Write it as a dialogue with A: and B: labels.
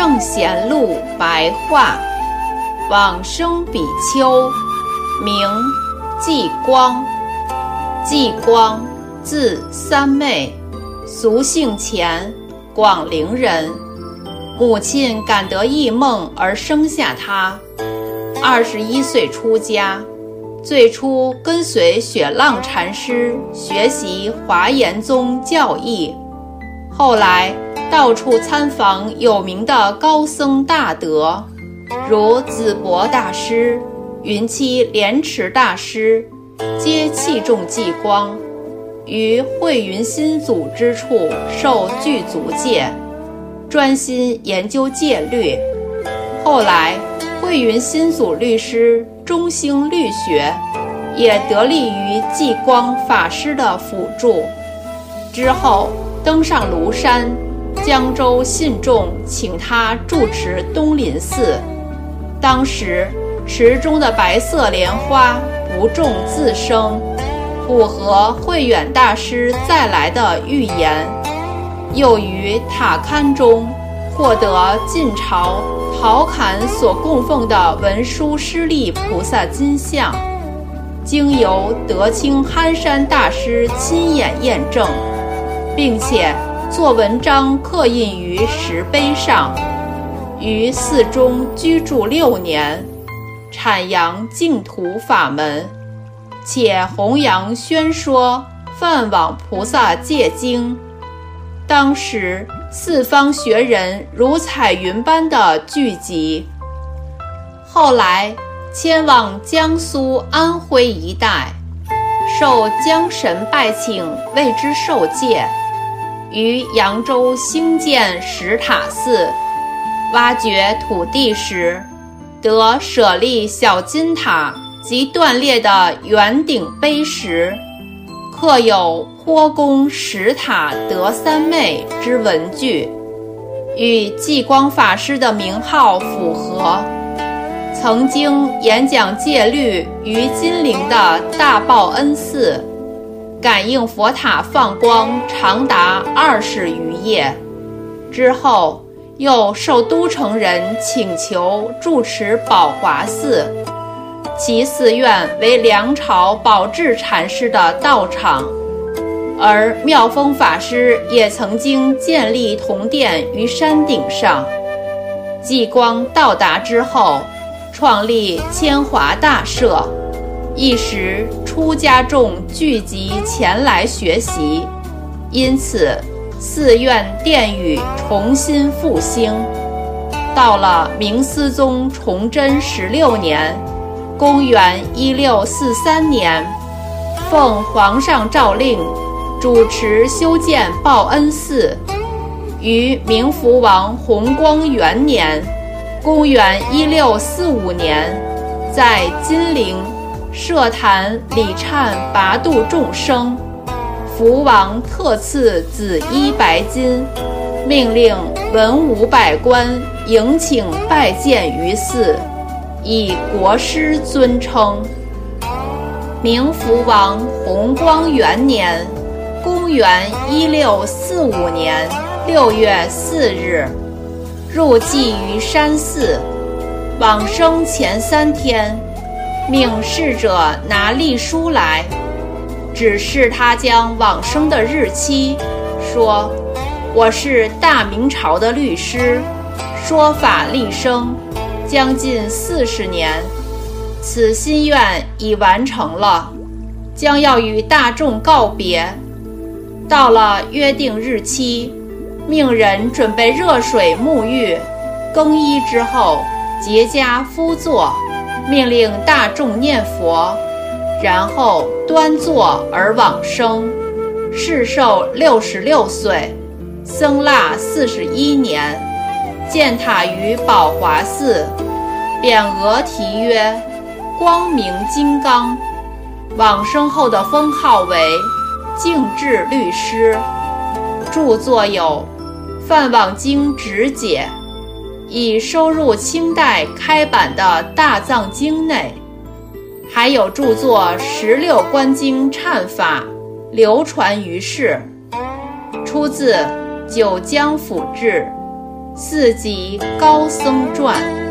A: 净土圣贤录白话，往生比丘，名继光，继光，字三昧，俗姓钱，广陵人。母亲感得异梦而生下他。二十一岁出家，最初跟随雪浪禅师学习华严宗教义，后来到处参访有名的高僧大德，如紫博大师、云栖莲池大师，皆器重继光，于慧云心祖之处受具足戒。专心研究戒律，后来慧云心祖律师中兴律学，也得力于继光法师的辅助。之后登上庐山，江州信众请他住持东林寺。当时池中的白色莲花不种自生，符合慧远大师再来的预言。又于塔龛中获得晋朝陶侃所供奉的文殊师利菩萨金像，经由德清憨山大师亲眼验证，并且做文章刻印于石碑上，于寺中居住六年，阐扬净土法门，且弘扬宣说梵网菩萨戒经。当时四方学人如彩云般的聚集。后来迁往江苏、安徽一带，受江神拜请为之受戒。于扬州兴建石塔寺，挖掘土地时，得舍利小金塔及断裂的圆顶碑石。刻有“颇公石塔得三昧”之文句，与继光法师的名号符合。曾经演讲戒律于金陵的大报恩寺，感应佛塔放光长达二十余夜。之后又受都城人请求住持宝华寺。其寺院为梁朝宝志禅师的道场，而妙峰法师也曾经建立铜殿于山顶上。继光到达之后，创立千华大社，一时出家众聚集前来学习，因此寺院殿宇重新复兴。到了明思宗崇祯十六年。公元一六四三年，奉皇上诏令，主持修建报恩寺。于明福王弘光元年，公元一六四五年，在金陵设坛礼忏拔度众生。福王特赐紫衣白金，命令文武百官迎请拜见于寺。以国师尊称。明福王弘光元年，公元一六四五年六月四日，入寂于山寺。往生前三天，命侍者拿历书来，指示他将往生的日期，说：“我是大明朝的律师，说法立生。”将近四十年，此心愿已完成了，将要与大众告别。到了约定日期，命人准备热水沐浴，更衣之后结跏趺坐，命令大众念佛，然后端坐而往生。世寿六十六岁，僧腊四十一年。建塔于宝华寺，匾额题曰“光明金刚”。往生后的封号为净智律师。著作有《梵网经直解》，已收入清代开版的《大藏经》内，还有著作《十六观经忏法》，流传于世，出自《九江府志》。四集高僧传。